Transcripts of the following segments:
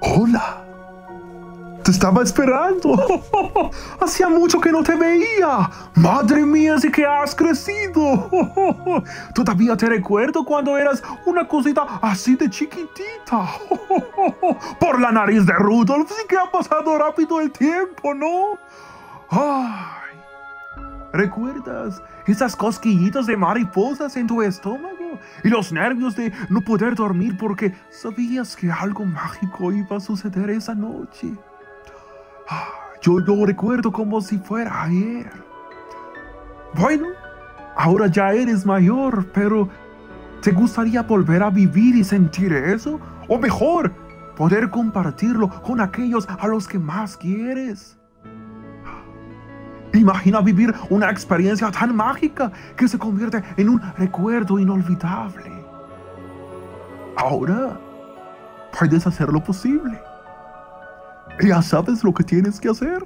Hola. Te estaba esperando. Hacía mucho que no te veía. Madre mía, sí que has crecido. Todavía te recuerdo cuando eras una cosita así de chiquitita. Por la nariz de Rudolf, sí que ha pasado rápido el tiempo, ¿no? Ay. ¿Recuerdas esas cosquillitas de mariposas en tu estómago? Y los nervios de no poder dormir porque sabías que algo mágico iba a suceder esa noche. Yo lo recuerdo como si fuera ayer. Bueno, ahora ya eres mayor, pero ¿te gustaría volver a vivir y sentir eso? O mejor, poder compartirlo con aquellos a los que más quieres. Imagina vivir una experiencia tan mágica que se convierte en un recuerdo inolvidable. Ahora puedes hacer lo posible. Ya sabes lo que tienes que hacer.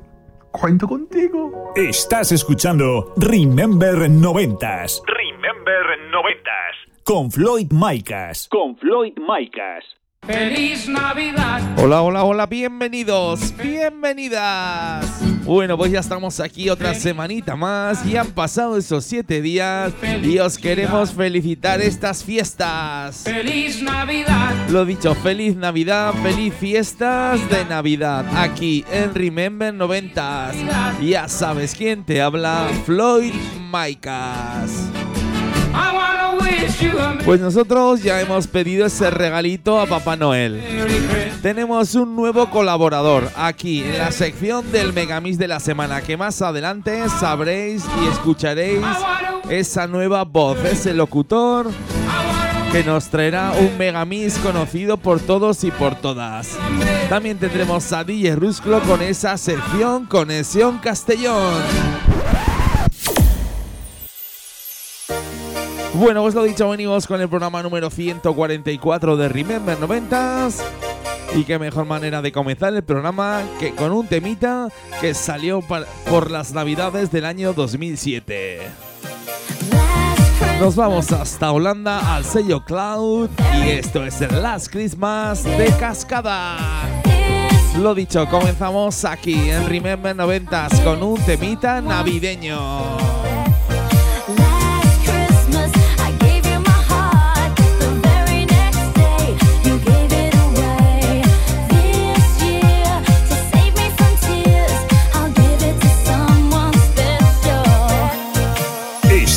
Cuento contigo. Estás escuchando Remember 90s. Remember 90s. Con Floyd Micas. Con Floyd Micas. ¡Feliz Navidad! Hola, hola, hola, bienvenidos, bienvenidas. Bueno, pues ya estamos aquí otra semanita más y han pasado esos siete días y os queremos felicitar estas fiestas. ¡Feliz Navidad! Lo dicho, feliz Navidad, feliz fiestas de Navidad aquí en Remember 90 Ya sabes quién te habla, Floyd Maicas. Pues nosotros ya hemos pedido ese regalito a Papá Noel. Tenemos un nuevo colaborador aquí en la sección del Megamix de la semana que más adelante sabréis y escucharéis esa nueva voz, ese locutor que nos traerá un Megamix conocido por todos y por todas. También tendremos a DJ Rusclo con esa sección Conexión Castellón. Bueno, pues lo dicho, venimos con el programa número 144 de Remember 90s. Y qué mejor manera de comenzar el programa que con un temita que salió por las navidades del año 2007. Nos vamos hasta Holanda al sello Cloud y esto es el Last Christmas de Cascada. Lo dicho, comenzamos aquí en Remember 90s con un temita navideño.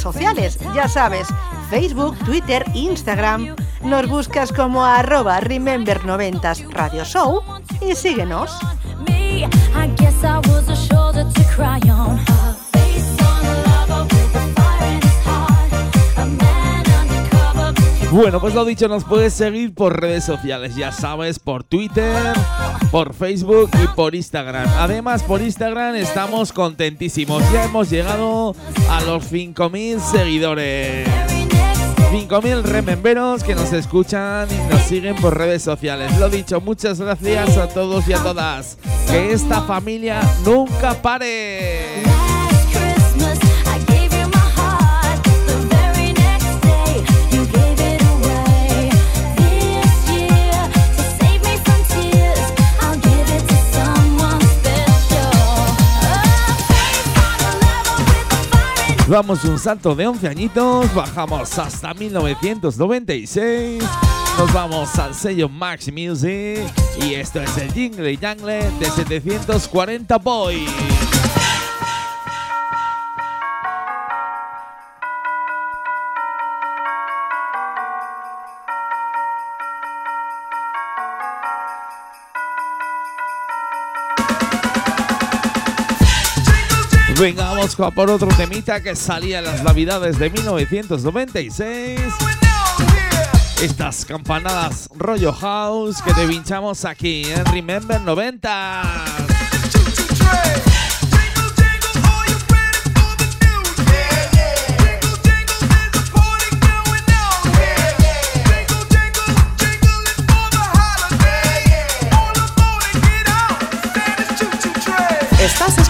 Sociales, ya sabes, Facebook, Twitter, Instagram. Nos buscas como arroba Remember90s Radio Show y síguenos. Bueno, pues lo dicho, nos puedes seguir por redes sociales, ya sabes, por Twitter, por Facebook y por Instagram. Además, por Instagram estamos contentísimos, ya hemos llegado a los 5.000 seguidores. 5.000 rememberos que nos escuchan y nos siguen por redes sociales. Lo dicho, muchas gracias a todos y a todas. Que esta familia nunca pare. Vamos un salto de 11 añitos, bajamos hasta 1996, nos vamos al sello Max Music y esto es el Jingle Jangle de 740 Boys. Venga, vamos por otro temita que salía en las navidades de 1996. Estas campanadas rollo house que te pinchamos aquí en Remember 90. Estás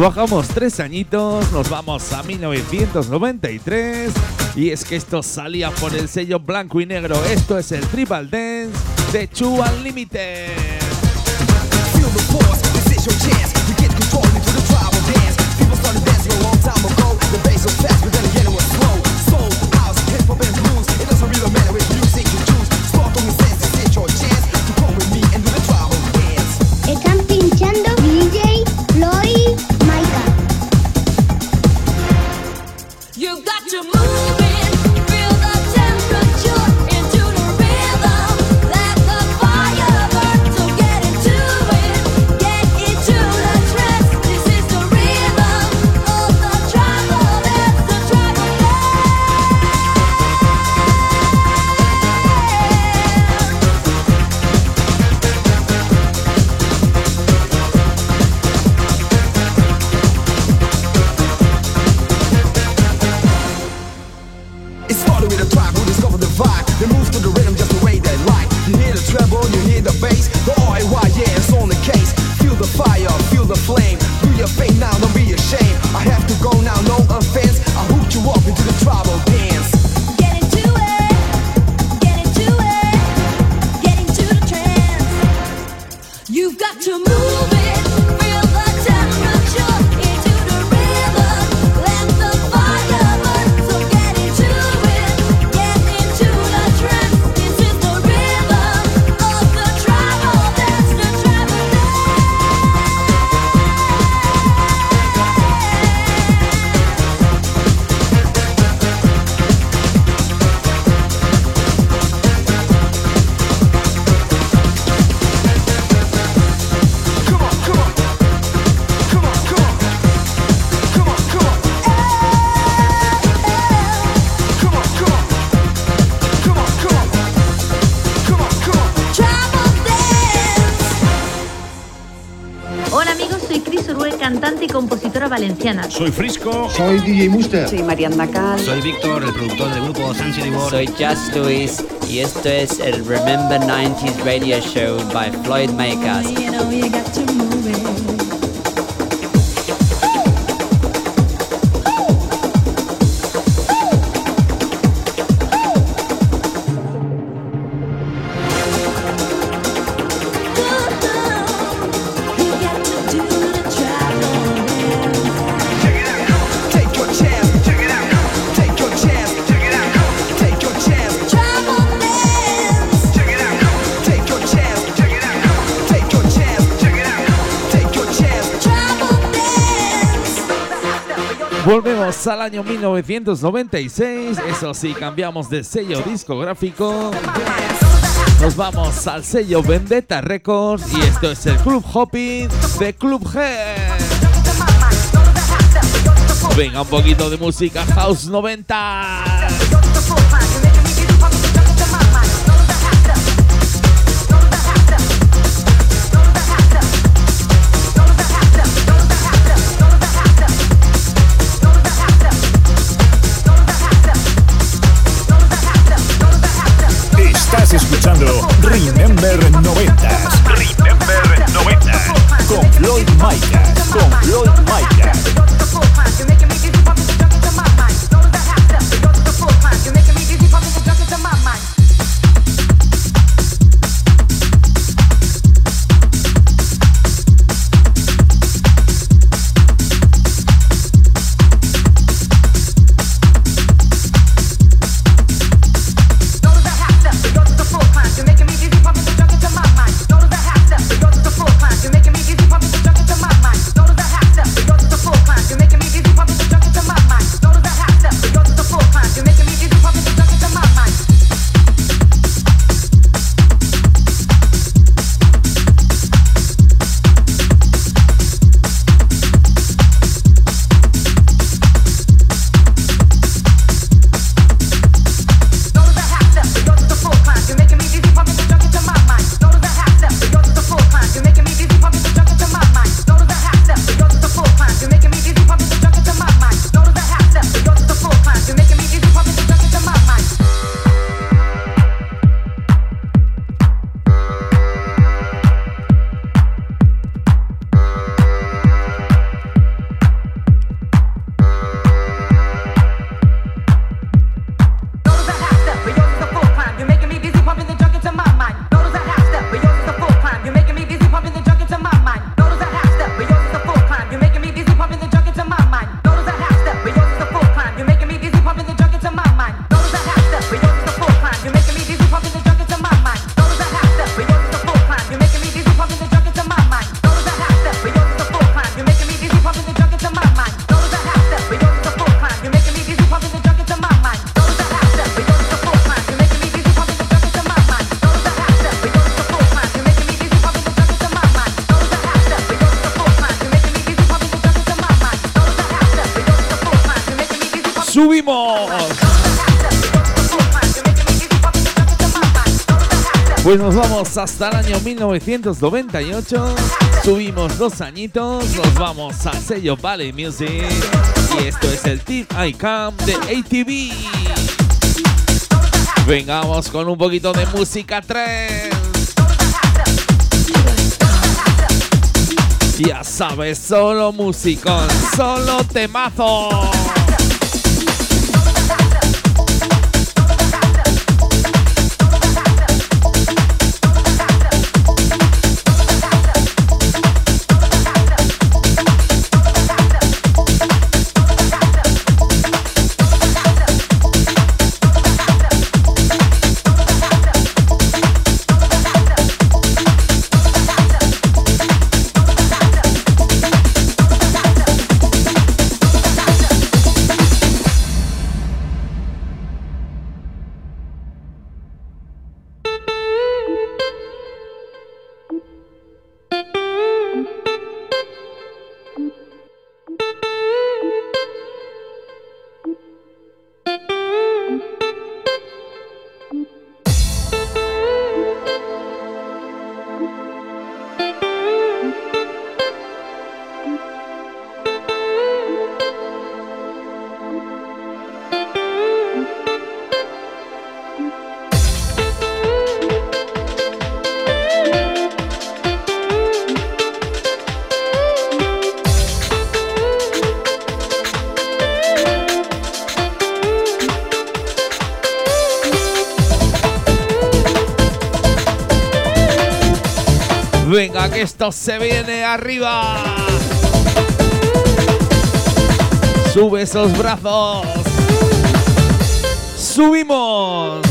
Bajamos tres añitos, nos vamos a 1993 y es que esto salía por el sello blanco y negro. Esto es el Tribal Dance de Chu Unlimited. Valenciana. Soy Frisco. Soy DJ Muster. Soy Mariana Cal. Soy Víctor, el productor del grupo San City World. Soy Just Luis y esto es el Remember 90s Radio Show by Floyd Makers. Al año 1996. Eso sí, cambiamos de sello discográfico. Nos vamos al sello Vendetta Records y esto es el Club Hopping de Club G. Venga, un poquito de música House 90. Floyd Micas. Con Pues nos vamos hasta el año 1998. Subimos dos añitos. Nos vamos al sello Valley Music. Y esto es el Team ICAM de ATV. Vengamos con un poquito de música 3. Ya sabes, solo musicón, solo temazo. Que esto se viene arriba. Sube esos brazos. Subimos.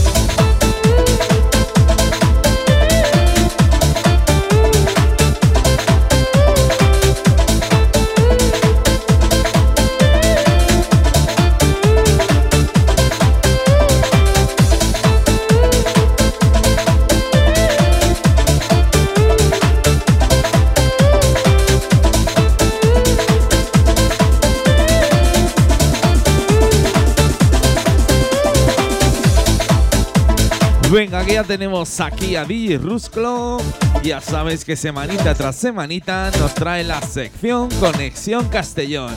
Venga, que ya tenemos aquí a DJ Rusclo. Ya sabes que semanita tras semanita nos trae la sección Conexión Castellón.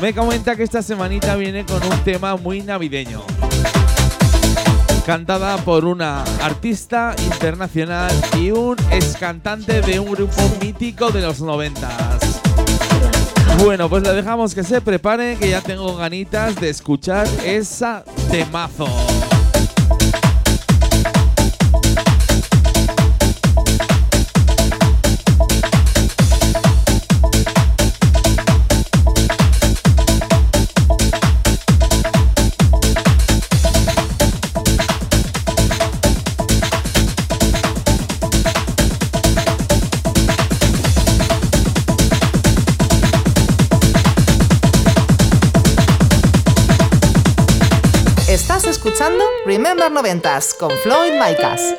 Me comenta que esta semanita viene con un tema muy navideño. Cantada por una artista internacional y un ex cantante de un grupo mítico de los noventas. Bueno, pues le dejamos que se prepare, que ya tengo ganitas de escuchar esa temazo. Estás escuchando Remember Noventas con Floyd Micas.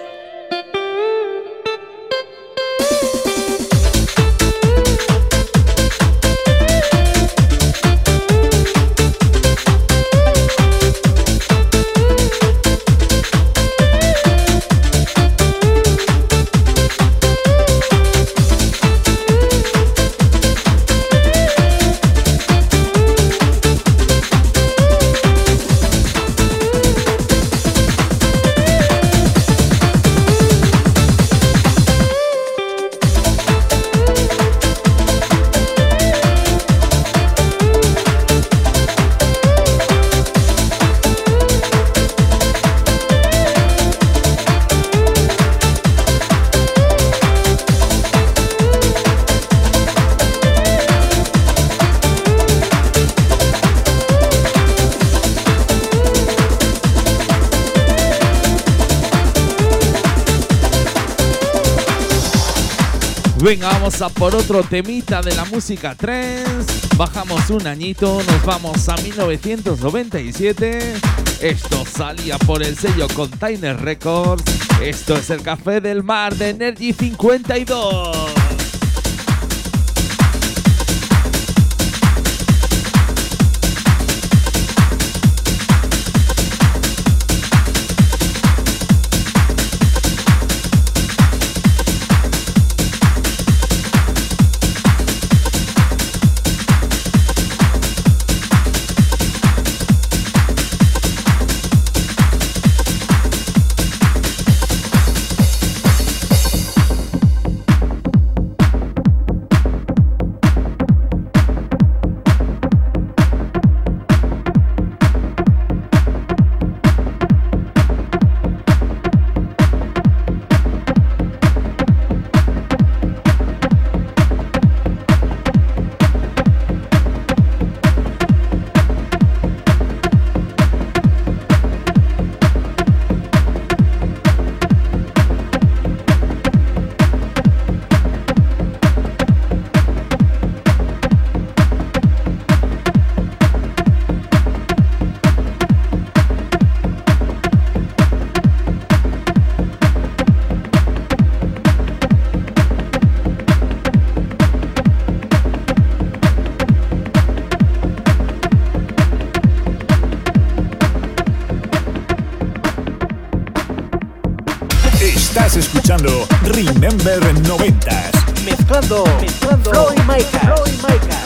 Por otro temita de la música trance. Bajamos un añito, nos vamos a 1997. Esto salía por el sello Container Records. Esto es el Café del Mar de Energy 52. Escuchando Remember 90s. Mezclando, mezclando Floyd Micas. Floyd Micas.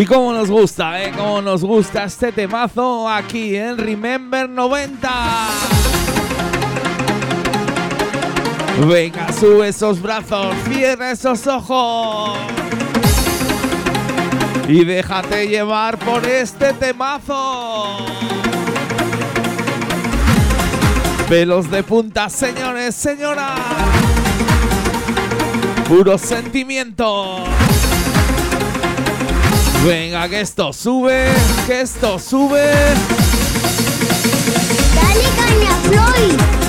Y cómo nos gusta, ¿eh? Cómo nos gusta este temazo aquí en Remember 90. Venga, sube esos brazos, cierra esos ojos. Y déjate llevar por este temazo. Pelos de punta, señores, señoras. Puro sentimiento. Venga, que esto sube, que esto sube. Dale caña, Floyd.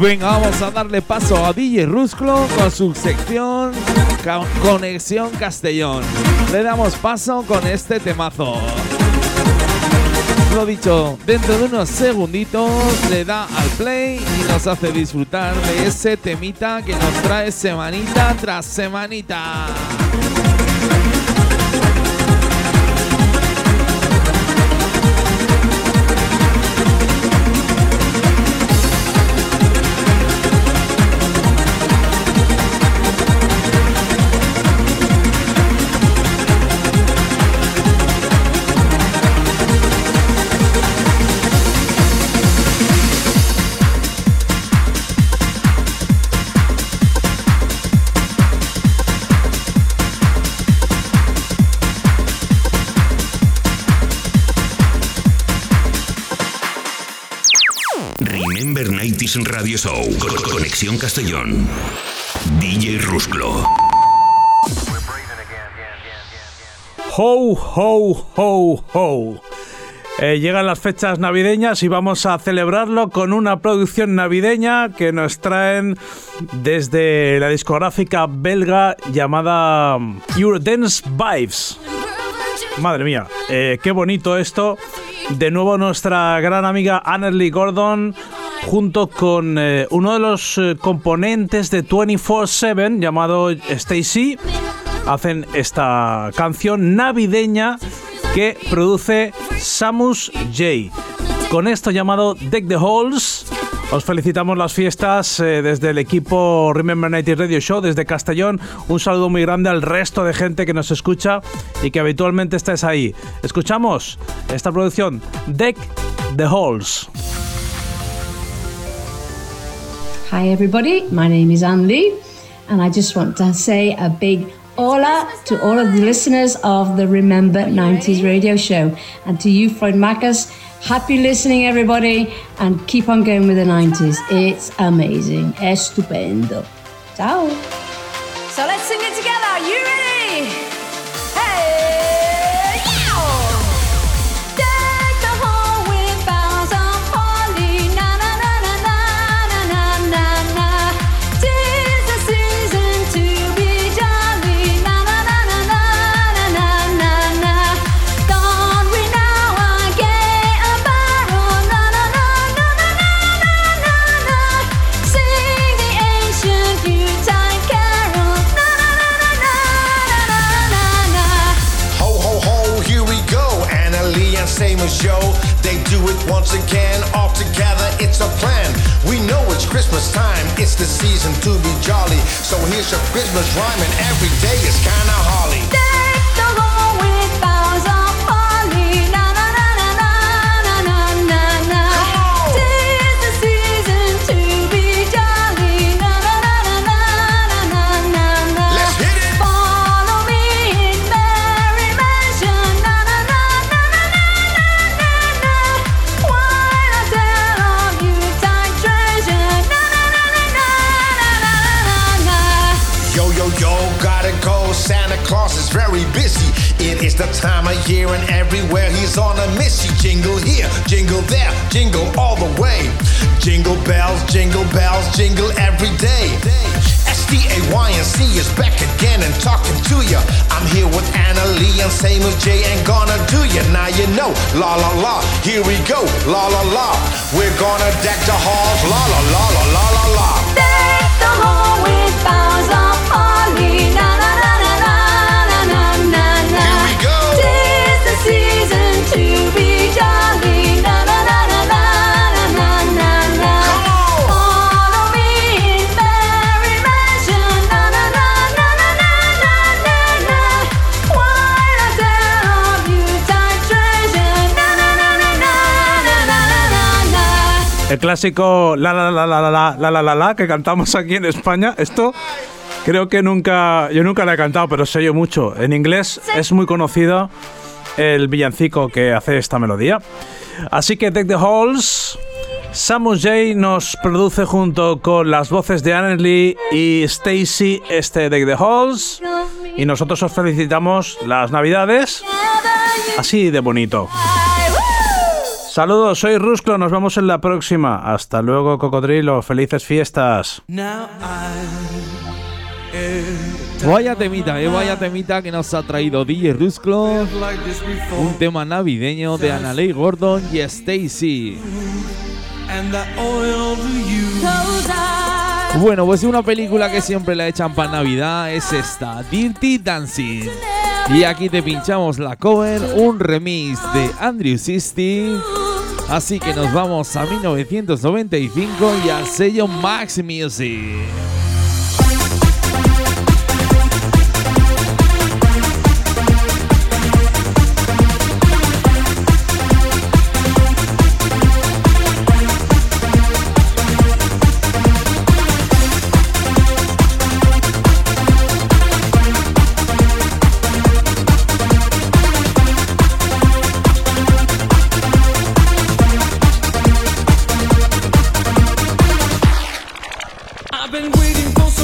Venga, vamos a darle paso a DJ Rusclo con su sección Conexión Castellón. Le damos paso con este temazo. Lo dicho, dentro de unos segunditos le da al play y nos hace disfrutar de ese temita que nos trae semanita tras semanita. Remember 90s Radio Show. Con- Conexión Castellón. DJ Rusclo. Ho, ho, ho, ho. Eh, llegan las fechas navideñas y vamos a celebrarlo con una producción navideña que nos traen desde la discográfica belga llamada Eurodance Vibes. Madre mía, eh, qué bonito esto. De nuevo nuestra gran amiga Annerly Gordon junto con eh, uno de los eh, componentes de 24/7 llamado Stacy hacen esta canción navideña que produce Samus J. Con esto llamado Deck the Halls, os felicitamos las fiestas eh, desde el equipo Remember 90 Radio Show, desde Castellón. Un saludo muy grande al resto de gente que nos escucha y que habitualmente estáis ahí. Escuchamos esta producción, Deck the Halls. Hi, everybody. My name is Anne Lee, and I just want to say a big hola to all of the listeners of the Remember 90s radio show. And to you, Floyd Macas, happy listening, everybody, and keep on going with the 90s. It's amazing. Estupendo. Ciao. So let's sing it together. Are you ready? Once again. All together, it's a plan. We know it's Christmas time. It's the season to be jolly. So here's your Christmas rhyme, and every day is kinda holly. The time of year and everywhere he's on a mission. Jingle here, jingle there, jingle all the way. Jingle bells, jingle bells, jingle every day. S-D-A-Y-N-C is back again and talking to you. I'm here with Anna Lee and Samuel J and gonna do you. Now you know, la la la, here we go, la la la. We're gonna deck the halls, la la la la la la la. Deck the hall with boughs of holly. El clásico la la la la la la la la la la que cantamos aquí en España. Esto creo que nunca yo nunca la he cantado, pero sé yo mucho. En inglés es muy conocido el villancico que hace esta melodía. Así que Take the Halls. Samus J nos produce junto con las voces de Anne Lee y Stacy este Take the Halls. Y nosotros os felicitamos las navidades así de bonito. Saludos, soy Rusclo, nos vemos en la próxima. Hasta luego, cocodrilo, felices fiestas. Vaya temita, eh, vaya temita que nos ha traído DJ Rusclo. Un tema navideño de Analei Gordon y Stacy. Bueno, pues una película que siempre la echan para Navidad es esta, Dirty Dancing. Y aquí te pinchamos la cover, un remix de Andrew Sisti. Así que nos vamos a 1995 y al sello Max Music.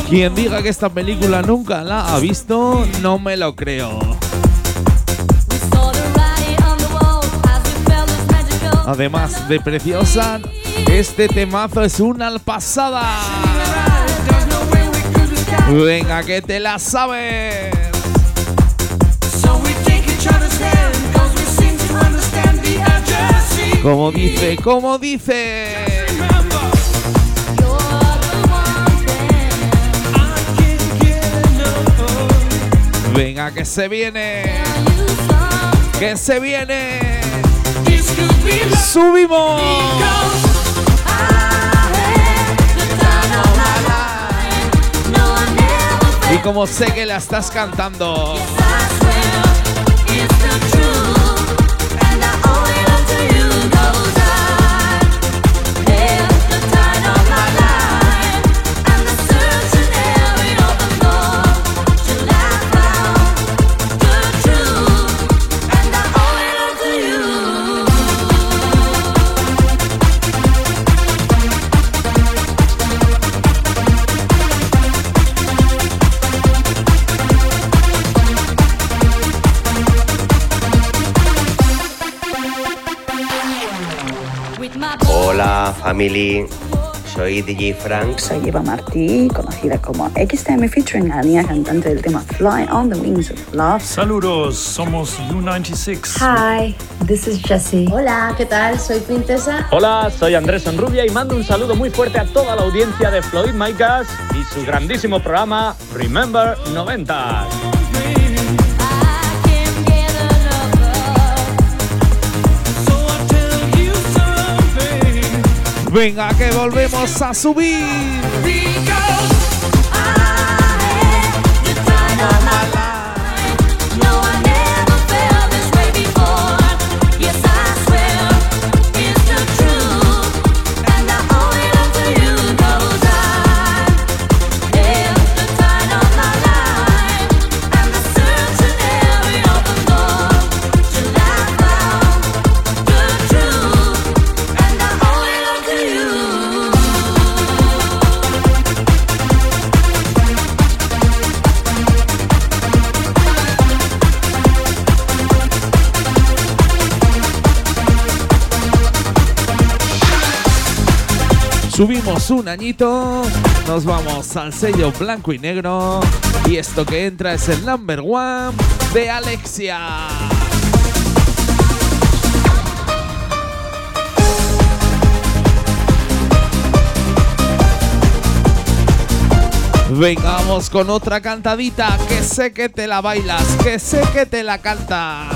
Quien diga que esta película nunca la ha visto, no me lo creo. Además de preciosa, este temazo es una pasada. Venga, que te la sabes. Como dice, como dice. Venga, que se viene. Que se viene. Subimos. Y como sé que la estás cantando. Family. Soy DJ Frank. Soy Eva Martí, conocida como XTM featuring la niña cantante del tema Fly on the Wings of Love. Saludos, somos U96. Hi, this is Jessie. Hola, ¿qué tal? Soy Princesa. Hola, soy Andrés Enrubia y mando un saludo muy fuerte a toda la audiencia de Floyd Micas y su grandísimo programa Remember 90. Venga, que volvemos a subir. un añito. Nos vamos al sello blanco y negro. Y esto que entra es el number one de Alexia. Vengamos con otra cantadita, que sé que te la bailas, que sé que te la cantas.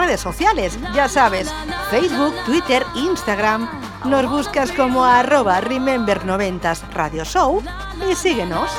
redes sociales. Ya sabes, Facebook, Twitter, Instagram. Nos buscas como arroba Remember 90s Radio Show y síguenos.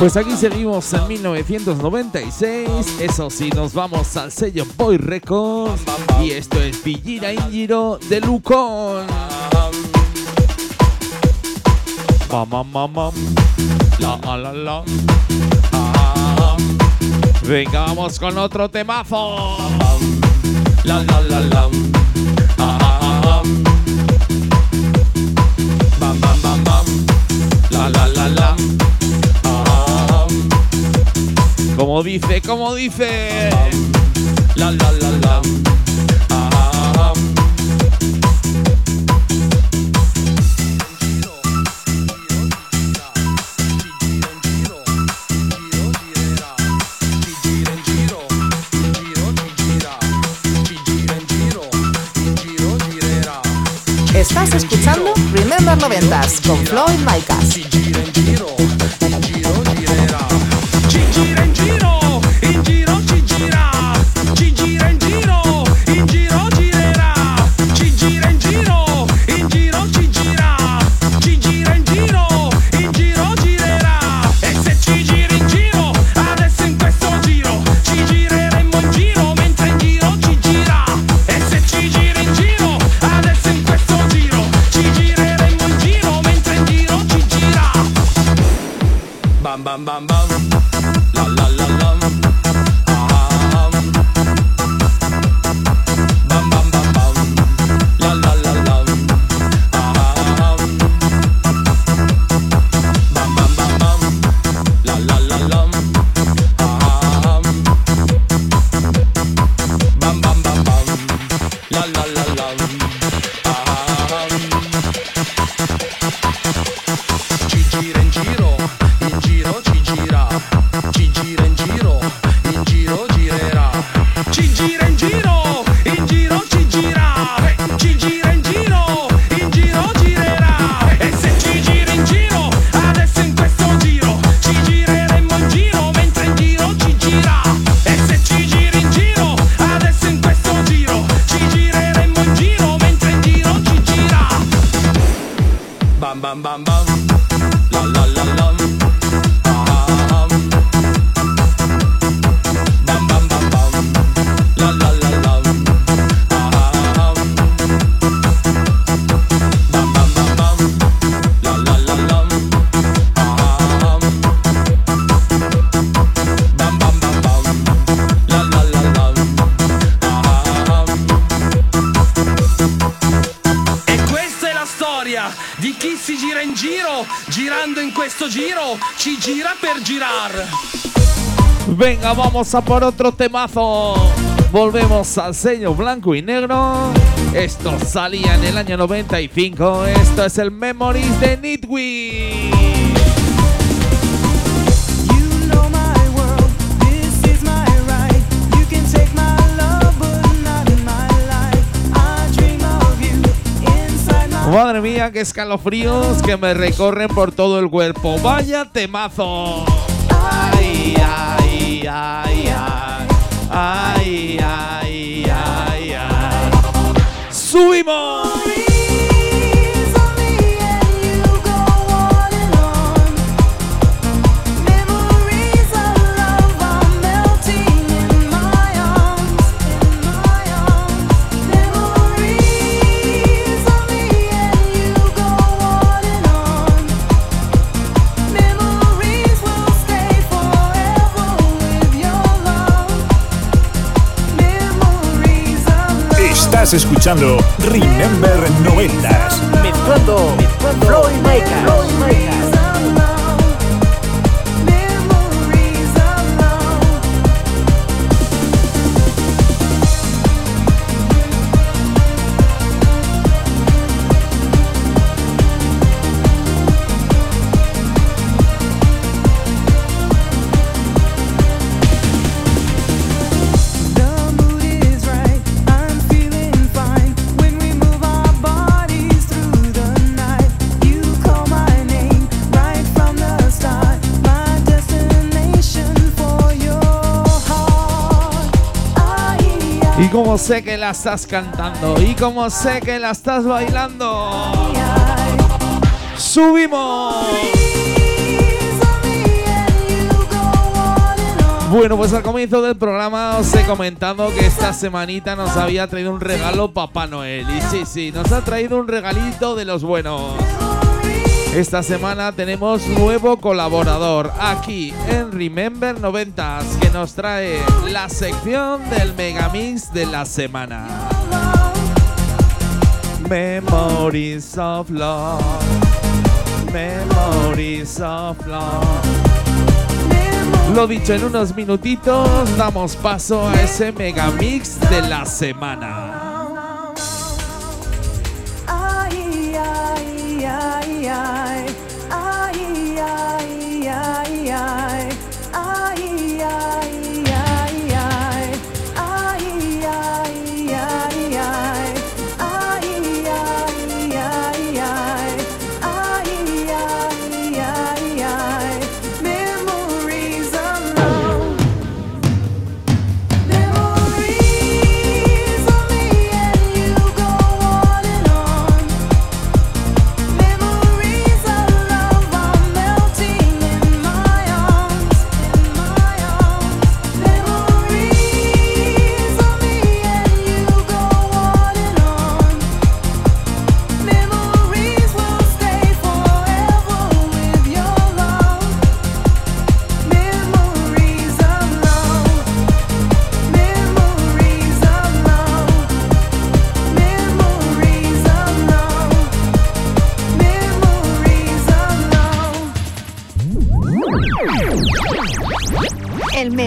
Pues aquí seguimos en 1996. Eso sí, nos vamos al sello Boy Records. Y esto es Villira Ingiro de Lucón. Mamá, mamá. La, la, la. Venga, vamos con otro temazo. La, la, la, la. Ah, ah, ah, la, la, la, la. como dice, como dice. La, la, la, la. Estás escuchando Remember 90s con Floyd Micas. Vamos a por otro temazo. Volvemos al sello blanco y negro. Esto salía en el año 95. Esto es el Memories de Nitwee. Madre mía, qué escalofríos que me recorren por todo el cuerpo. Vaya temazo. Ay, ay, ay, ay. Ay, ay, ay, ay. ¡Subimos! Escuchando Remember 90s. Mezclando, mezclando Floyd Maker. Y como sé que la estás cantando, y como sé que la estás bailando, subimos. Bueno, pues al comienzo del programa os he comentado que esta semanita nos había traído un regalo Papá Noel. Y sí, sí, nos ha traído un regalito de los buenos. Esta semana tenemos nuevo colaborador aquí en Remember 90s que nos trae la sección del Megamix de la semana. Memories of Love. Memories of Love. Lo dicho, en unos minutitos damos paso a ese Megamix de la semana.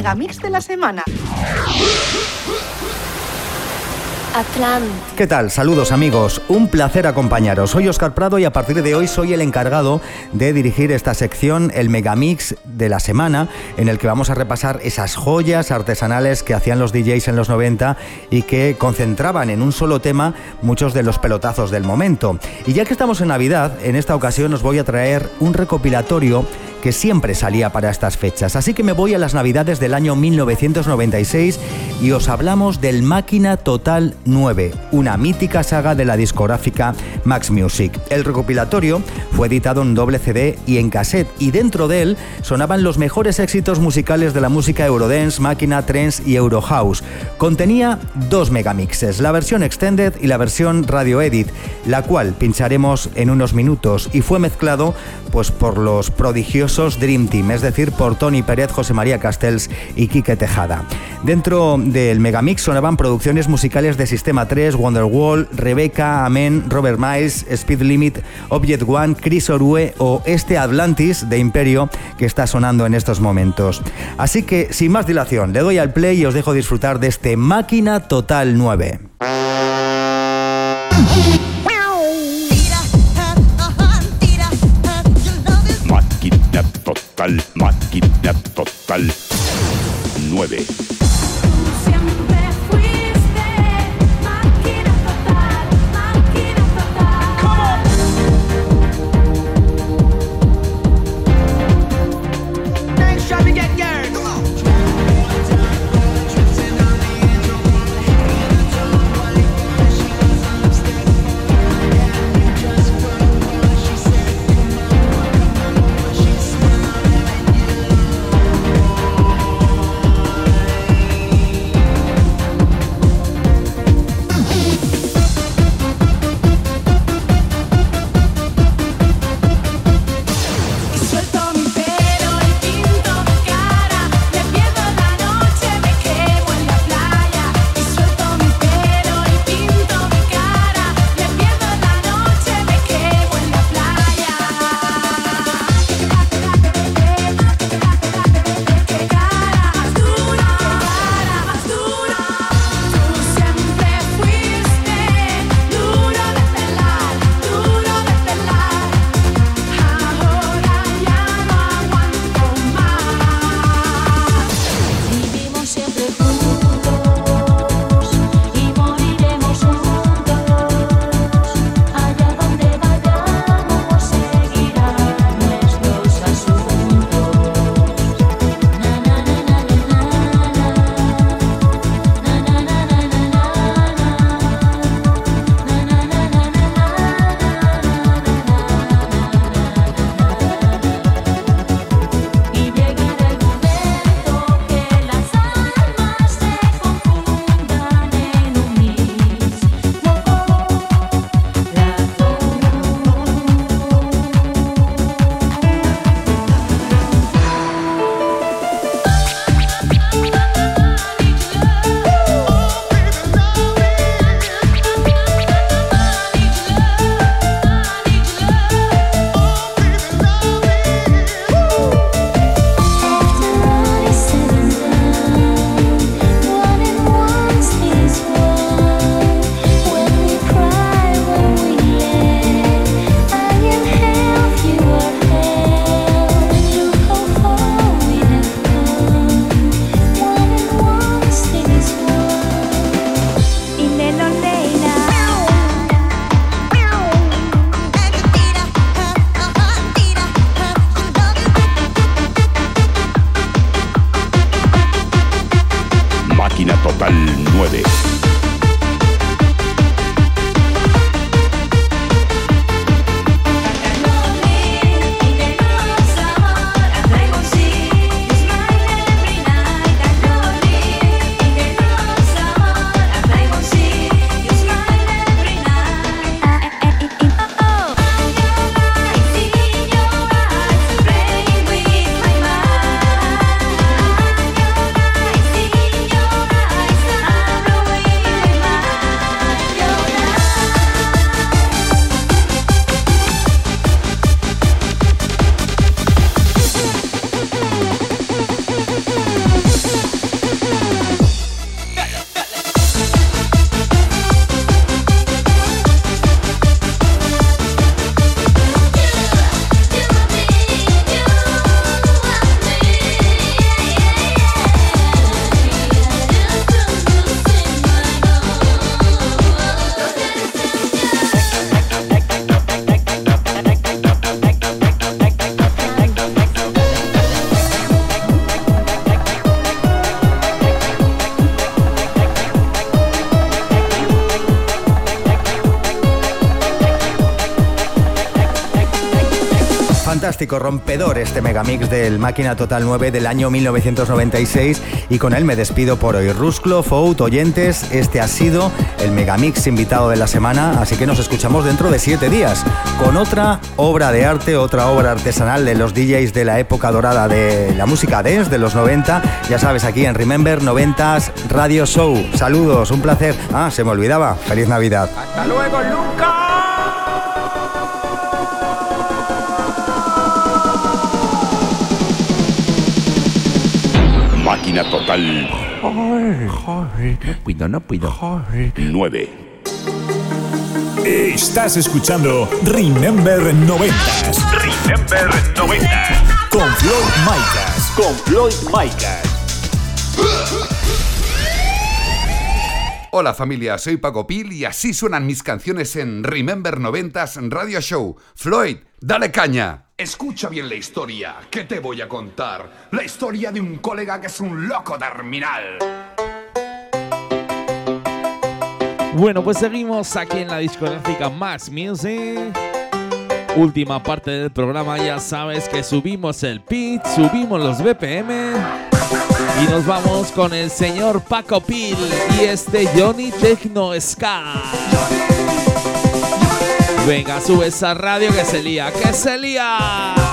Megamix de la semana. Atlant. ¿Qué tal? Saludos amigos, un placer acompañaros. Soy Oscar Prado y a partir de hoy soy el encargado de dirigir esta sección, el Megamix de la semana, en el que vamos a repasar esas joyas artesanales que hacían los DJs en los 90 y que concentraban en un solo tema muchos de los pelotazos del momento. Y ya que estamos en Navidad, en esta ocasión os voy a traer un recopilatorio que siempre salía para estas fechas. Así que me voy a las Navidades del año 1996 y os hablamos del Máquina Total 9, una mítica saga de la discográfica Max Music. El recopilatorio fue editado en doble CD y en cassette y dentro de él sonaban los mejores éxitos musicales de la música Eurodance, Máquina, Trance y Eurohouse. Contenía dos megamixes, la versión extended y la versión radio edit, la cual pincharemos en unos minutos y fue mezclado pues por los prodigiosos Dream Team, es decir, por Tony Pérez, José María Castells y Quique Tejada. Dentro del Megamix sonaban producciones musicales de Sistema 3, Wonderwall, Rebecca, Amen, Robert Miles, Speed Limit, Object One, Chris Orue o este Atlantis de Imperio que está sonando en estos momentos. Así que, sin más dilación, le doy al play y os dejo disfrutar de este Máquina Total 9. Total, máquina total. 9. 2009. Fantástico, rompedor este megamix del Máquina Total 9 del año 1996 y con él me despido por hoy. Rusclo, Faut, oyentes, este ha sido el megamix invitado de la semana, así que nos escuchamos dentro de siete días con otra obra de arte, otra obra artesanal de los DJs de la época dorada de la música dance de los 90, ya sabes, aquí en Remember 90s Radio Show. Saludos, un placer. Ah, se me olvidaba. Feliz Navidad. Hasta luego, Luca. Máquina total. Puedo, no puedo. 9. Estás escuchando Remember 90s Remember 90. con Floyd Micas. Con Floyd Micas. Hola familia, soy Paco Pil y así suenan mis canciones en Remember 90s Radio Show. Floyd, dale caña. Escucha bien la historia que te voy a contar. La historia de un colega que es un loco terminal. Bueno, pues seguimos aquí en la discográfica Max Music. Última parte del programa, ya sabes que subimos el pitch, subimos los BPM y nos vamos con el señor Paco Pil y este Johnny Techno Ska. Venga, sube esa radio que se lía, que se lía.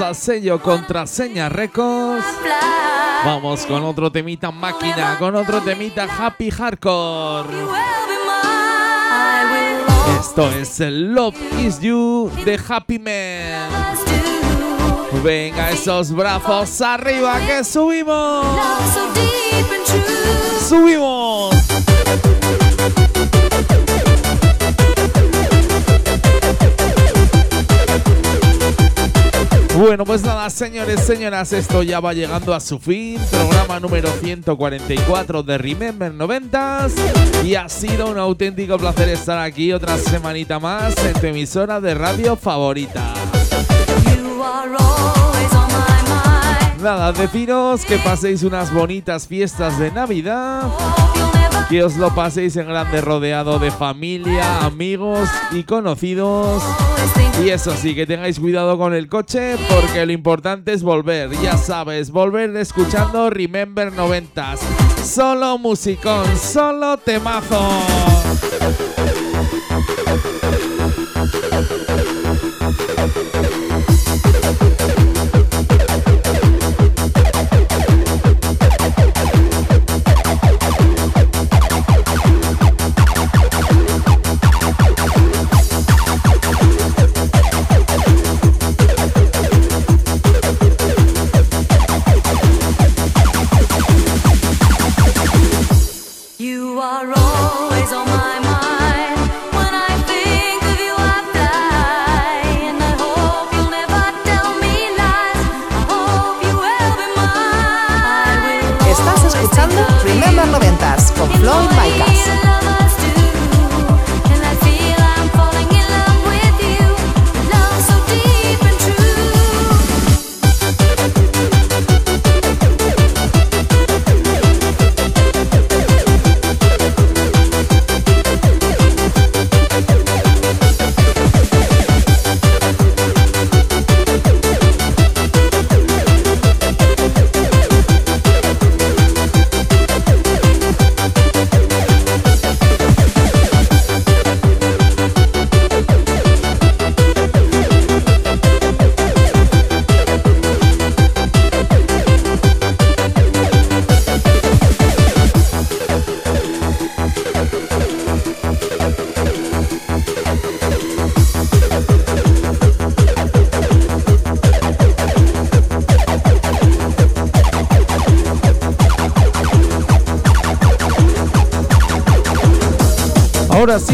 A sello contraseña Records. Vamos con otro temita máquina, con otro temita happy hardcore. Esto es el Love Is You de Happy Man. Venga, esos brazos arriba que subimos. Subimos. Bueno, pues nada, señores, señoras, esto ya va llegando a su fin. Programa número 144 de Remember 90s. Y ha sido un auténtico placer estar aquí otra semanita más en tu emisora de radio favorita. Nada, deciros que paséis unas bonitas fiestas de Navidad. Que os lo paséis en grande rodeado de familia, amigos y conocidos. Y eso sí, que tengáis cuidado con el coche porque lo importante es volver. Ya sabes, volver escuchando Remember 90s. Solo musicón, solo temazo.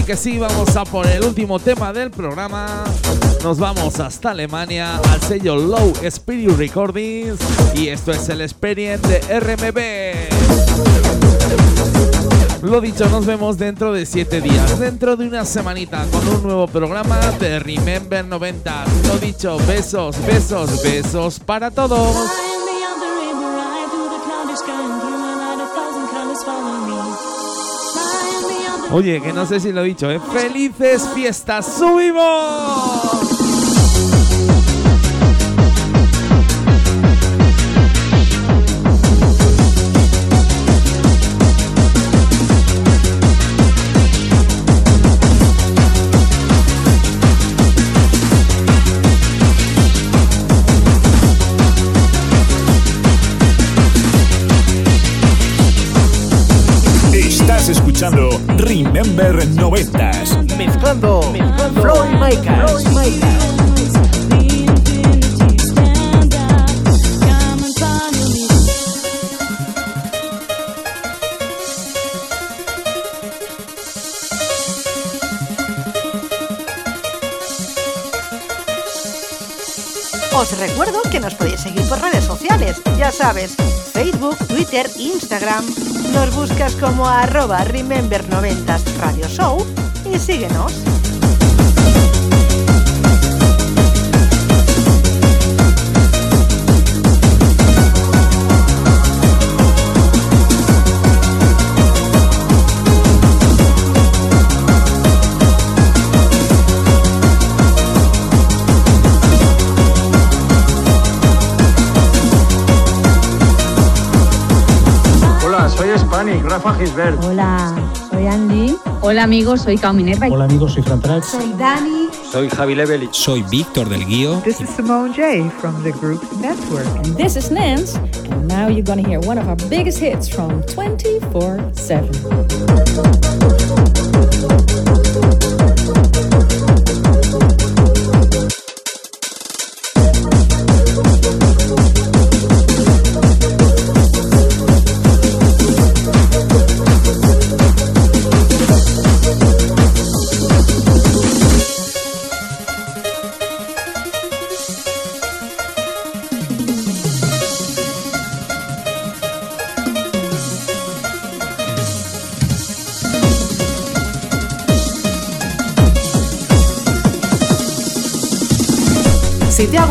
Que sí, vamos a por el último tema del programa. Nos vamos hasta Alemania al sello Low Spirit Recordings y esto es el Experience de RMB. Lo dicho, nos vemos dentro de 7 días, dentro de una semanita, con un nuevo programa de Remember 90. Lo dicho, besos, besos, besos para todos. Oye, que no sé si lo he dicho, ¿eh? ¡Felices fiestas! ¡Subimos! Remember 90s. Mezclando, mezclando y Micas. Os recuerdo que nos podéis seguir por redes sociales, ya sabes, Facebook, Twitter, Instagram. Nos buscas como arroba Remember90s Radio Show y síguenos. Hola, soy Spani. Rafa Gisbert. Hola, soy Andy. Hola amigos, soy Cao Minerva. Hola amigos, soy Fran Trax. Soy Dani. Soy Javi Leveli. Soy Víctor del Guío. This is Simone J from the group Network. And this is Nance, and now you're gonna hear one of our biggest hits from 24